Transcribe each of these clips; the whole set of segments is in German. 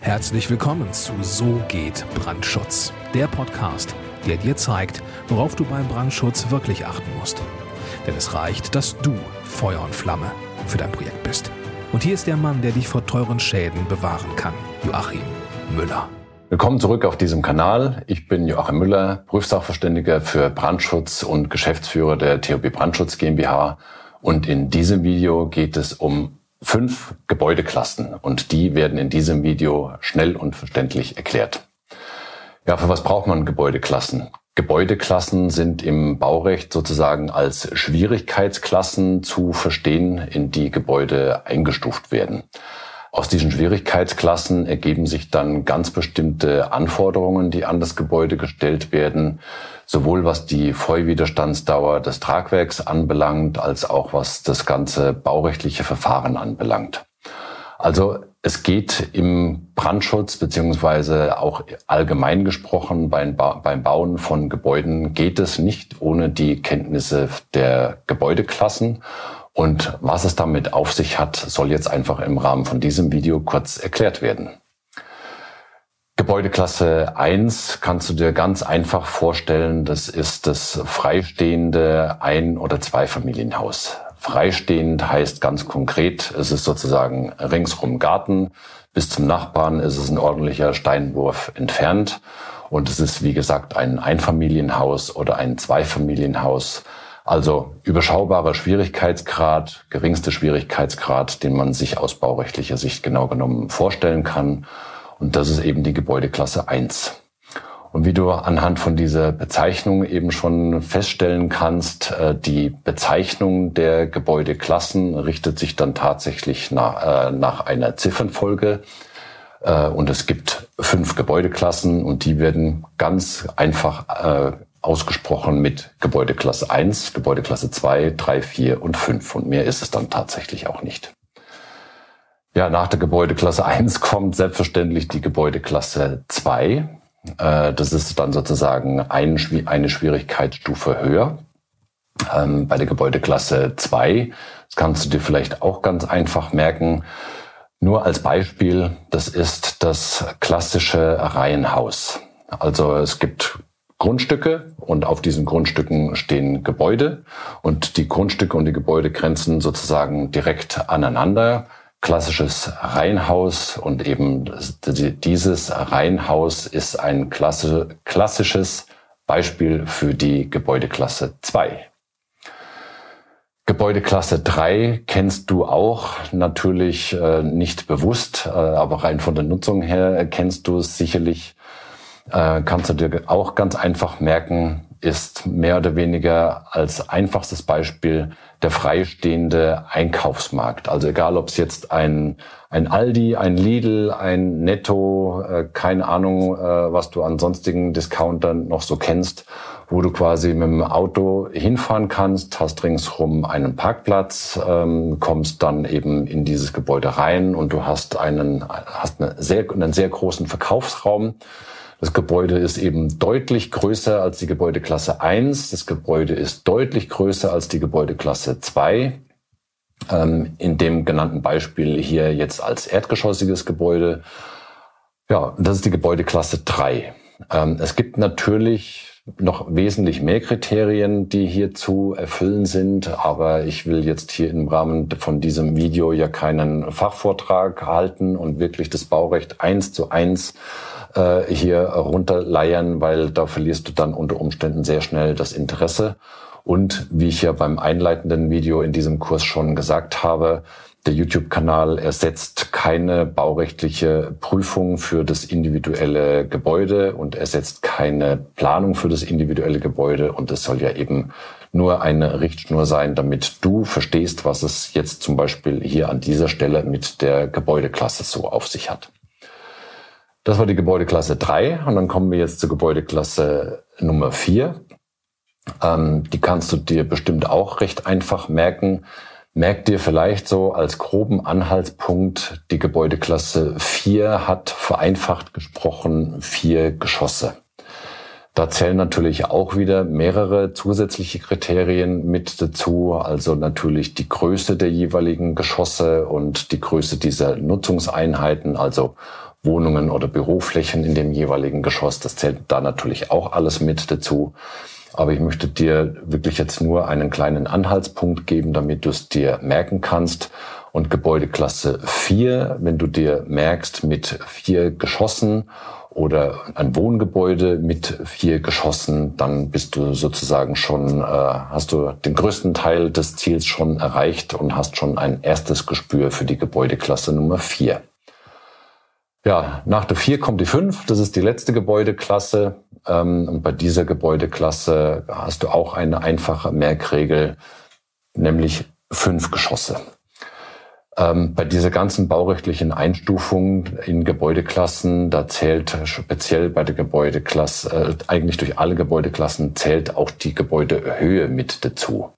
Herzlich willkommen zu So geht Brandschutz, der Podcast, der dir zeigt, worauf du beim Brandschutz wirklich achten musst. Denn es reicht, dass du Feuer und Flamme für dein Projekt bist. Und hier ist der Mann, der dich vor teuren Schäden bewahren kann, Joachim Müller. Willkommen zurück auf diesem Kanal. Ich bin Joachim Müller, Prüfsachverständiger für Brandschutz und Geschäftsführer der THB Brandschutz GmbH. Und in diesem Video geht es um fünf Gebäudeklassen und die werden in diesem Video schnell und verständlich erklärt. Ja, für was braucht man Gebäudeklassen? Gebäudeklassen sind im Baurecht sozusagen als Schwierigkeitsklassen zu verstehen, in die Gebäude eingestuft werden. Aus diesen Schwierigkeitsklassen ergeben sich dann ganz bestimmte Anforderungen, die an das Gebäude gestellt werden, sowohl was die Feuerwiderstandsdauer des Tragwerks anbelangt, als auch was das ganze baurechtliche Verfahren anbelangt. Also es geht im Brandschutz beziehungsweise auch allgemein gesprochen beim, beim Bauen von Gebäuden geht es nicht ohne die Kenntnisse der Gebäudeklassen. Und was es damit auf sich hat, soll jetzt einfach im Rahmen von diesem Video kurz erklärt werden. Gebäudeklasse 1 kannst du dir ganz einfach vorstellen, das ist das freistehende Ein- oder Zweifamilienhaus. Freistehend heißt ganz konkret, es ist sozusagen ringsrum Garten, bis zum Nachbarn ist es ein ordentlicher Steinwurf entfernt und es ist wie gesagt ein Einfamilienhaus oder ein Zweifamilienhaus. Also überschaubarer Schwierigkeitsgrad, geringste Schwierigkeitsgrad, den man sich aus baurechtlicher Sicht genau genommen vorstellen kann. Und das ist eben die Gebäudeklasse 1. Und wie du anhand von dieser Bezeichnung eben schon feststellen kannst, äh, die Bezeichnung der Gebäudeklassen richtet sich dann tatsächlich nach, äh, nach einer Ziffernfolge. Äh, und es gibt fünf Gebäudeklassen und die werden ganz einfach ausgesprochen mit Gebäudeklasse 1, Gebäudeklasse 2, 3, 4 und 5. Und mehr ist es dann tatsächlich auch nicht. Ja, nach der Gebäudeklasse 1 kommt selbstverständlich die Gebäudeklasse 2. Äh, das ist dann sozusagen eine Schwierigkeitsstufe höher. Ähm, bei der Gebäudeklasse 2, das kannst du dir vielleicht auch ganz einfach merken, nur als Beispiel, das ist das klassische Reihenhaus. Also es gibt Grundstücke und auf diesen Grundstücken stehen Gebäude und die Grundstücke und die Gebäude grenzen sozusagen direkt aneinander klassisches Reihenhaus und eben dieses Reihenhaus ist ein klassisches Beispiel für die Gebäudeklasse 2. Gebäudeklasse 3 kennst du auch natürlich äh, nicht bewusst, äh, aber rein von der Nutzung her kennst du es sicherlich. Äh, kannst du dir auch ganz einfach merken, ist mehr oder weniger als einfachstes Beispiel der freistehende Einkaufsmarkt. Also egal, ob es jetzt ein, ein Aldi, ein Lidl, ein Netto, äh, keine Ahnung, äh, was du an sonstigen Discountern noch so kennst, wo du quasi mit dem Auto hinfahren kannst, hast ringsrum einen Parkplatz, ähm, kommst dann eben in dieses Gebäude rein und du hast einen, hast eine sehr, einen sehr großen Verkaufsraum das Gebäude ist eben deutlich größer als die Gebäudeklasse 1. Das Gebäude ist deutlich größer als die Gebäudeklasse 2. Ähm, in dem genannten Beispiel hier jetzt als erdgeschossiges Gebäude. Ja, das ist die Gebäudeklasse 3. Ähm, es gibt natürlich noch wesentlich mehr Kriterien, die hier zu erfüllen sind, aber ich will jetzt hier im Rahmen von diesem Video ja keinen Fachvortrag halten und wirklich das Baurecht eins zu eins äh, hier runterleiern, weil da verlierst du dann unter Umständen sehr schnell das Interesse. Und wie ich ja beim einleitenden Video in diesem Kurs schon gesagt habe, der YouTube-Kanal ersetzt keine baurechtliche Prüfung für das individuelle Gebäude und ersetzt keine Planung für das individuelle Gebäude. Und es soll ja eben nur eine Richtschnur sein, damit du verstehst, was es jetzt zum Beispiel hier an dieser Stelle mit der Gebäudeklasse so auf sich hat. Das war die Gebäudeklasse 3 und dann kommen wir jetzt zur Gebäudeklasse Nummer 4. Ähm, die kannst du dir bestimmt auch recht einfach merken. Merk dir vielleicht so als groben Anhaltspunkt, die Gebäudeklasse 4 hat vereinfacht gesprochen vier Geschosse. Da zählen natürlich auch wieder mehrere zusätzliche Kriterien mit dazu, also natürlich die Größe der jeweiligen Geschosse und die Größe dieser Nutzungseinheiten, also Wohnungen oder Büroflächen in dem jeweiligen Geschoss. Das zählt da natürlich auch alles mit dazu. Aber ich möchte dir wirklich jetzt nur einen kleinen Anhaltspunkt geben, damit du es dir merken kannst. Und Gebäudeklasse 4, wenn du dir merkst, mit vier Geschossen oder ein Wohngebäude mit vier Geschossen, dann bist du sozusagen schon, äh, hast du den größten Teil des Ziels schon erreicht und hast schon ein erstes Gespür für die Gebäudeklasse Nummer 4. Ja, nach der 4 kommt die 5, das ist die letzte Gebäudeklasse. Ähm, und bei dieser Gebäudeklasse hast du auch eine einfache Merkregel, nämlich fünf Geschosse. Ähm, bei dieser ganzen baurechtlichen Einstufung in Gebäudeklassen, da zählt speziell bei der Gebäudeklasse, äh, eigentlich durch alle Gebäudeklassen zählt auch die Gebäudehöhe mit dazu.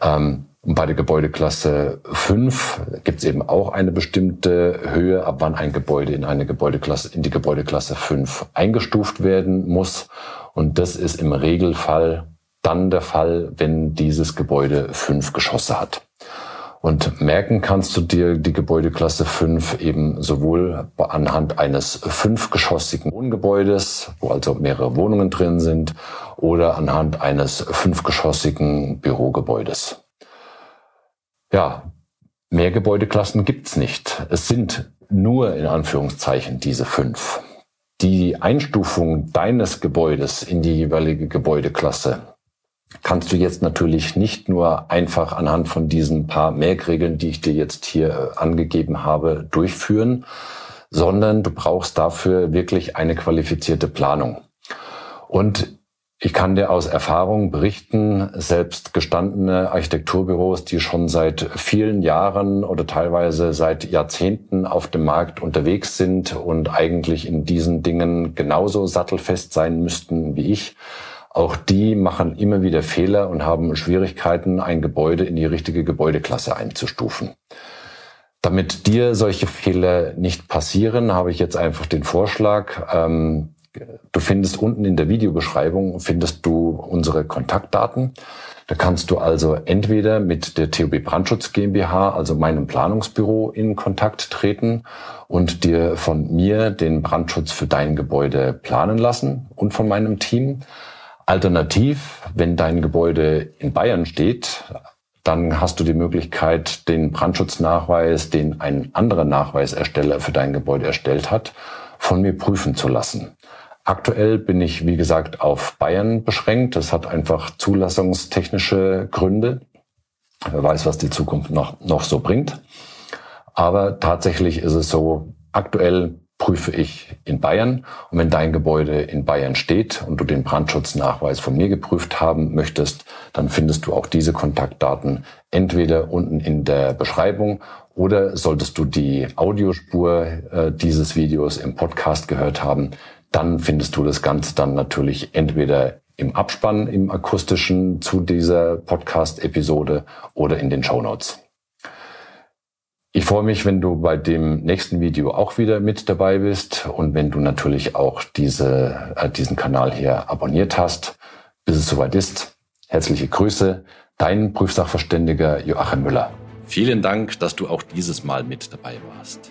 Ähm, bei der Gebäudeklasse 5 gibt es eben auch eine bestimmte Höhe, ab wann ein Gebäude in eine Gebäudeklasse, in die Gebäudeklasse 5 eingestuft werden muss. Und das ist im Regelfall dann der Fall, wenn dieses Gebäude fünf Geschosse hat. Und merken kannst du dir die Gebäudeklasse 5 eben sowohl anhand eines fünfgeschossigen Wohngebäudes, wo also mehrere Wohnungen drin sind, oder anhand eines fünfgeschossigen Bürogebäudes. Ja, mehr Gebäudeklassen gibt's nicht. Es sind nur in Anführungszeichen diese fünf. Die Einstufung deines Gebäudes in die jeweilige Gebäudeklasse kannst du jetzt natürlich nicht nur einfach anhand von diesen paar Merkregeln, die ich dir jetzt hier äh, angegeben habe, durchführen, sondern du brauchst dafür wirklich eine qualifizierte Planung. Und ich kann dir aus Erfahrung berichten, selbst gestandene Architekturbüros, die schon seit vielen Jahren oder teilweise seit Jahrzehnten auf dem Markt unterwegs sind und eigentlich in diesen Dingen genauso sattelfest sein müssten wie ich, auch die machen immer wieder Fehler und haben Schwierigkeiten, ein Gebäude in die richtige Gebäudeklasse einzustufen. Damit dir solche Fehler nicht passieren, habe ich jetzt einfach den Vorschlag, ähm, Du findest unten in der Videobeschreibung findest du unsere Kontaktdaten. Da kannst du also entweder mit der TUB Brandschutz GmbH, also meinem Planungsbüro, in Kontakt treten und dir von mir den Brandschutz für dein Gebäude planen lassen und von meinem Team. Alternativ, wenn dein Gebäude in Bayern steht, dann hast du die Möglichkeit, den Brandschutznachweis, den ein anderer Nachweisersteller für dein Gebäude erstellt hat, von mir prüfen zu lassen. Aktuell bin ich, wie gesagt, auf Bayern beschränkt. Das hat einfach zulassungstechnische Gründe. Wer weiß, was die Zukunft noch, noch so bringt. Aber tatsächlich ist es so, aktuell prüfe ich in Bayern. Und wenn dein Gebäude in Bayern steht und du den Brandschutznachweis von mir geprüft haben möchtest, dann findest du auch diese Kontaktdaten entweder unten in der Beschreibung oder solltest du die Audiospur äh, dieses Videos im Podcast gehört haben, dann findest du das Ganze dann natürlich entweder im Abspann, im akustischen zu dieser Podcast-Episode oder in den Show Notes. Ich freue mich, wenn du bei dem nächsten Video auch wieder mit dabei bist und wenn du natürlich auch diese, äh, diesen Kanal hier abonniert hast. Bis es soweit ist, herzliche Grüße, dein Prüfsachverständiger Joachim Müller. Vielen Dank, dass du auch dieses Mal mit dabei warst.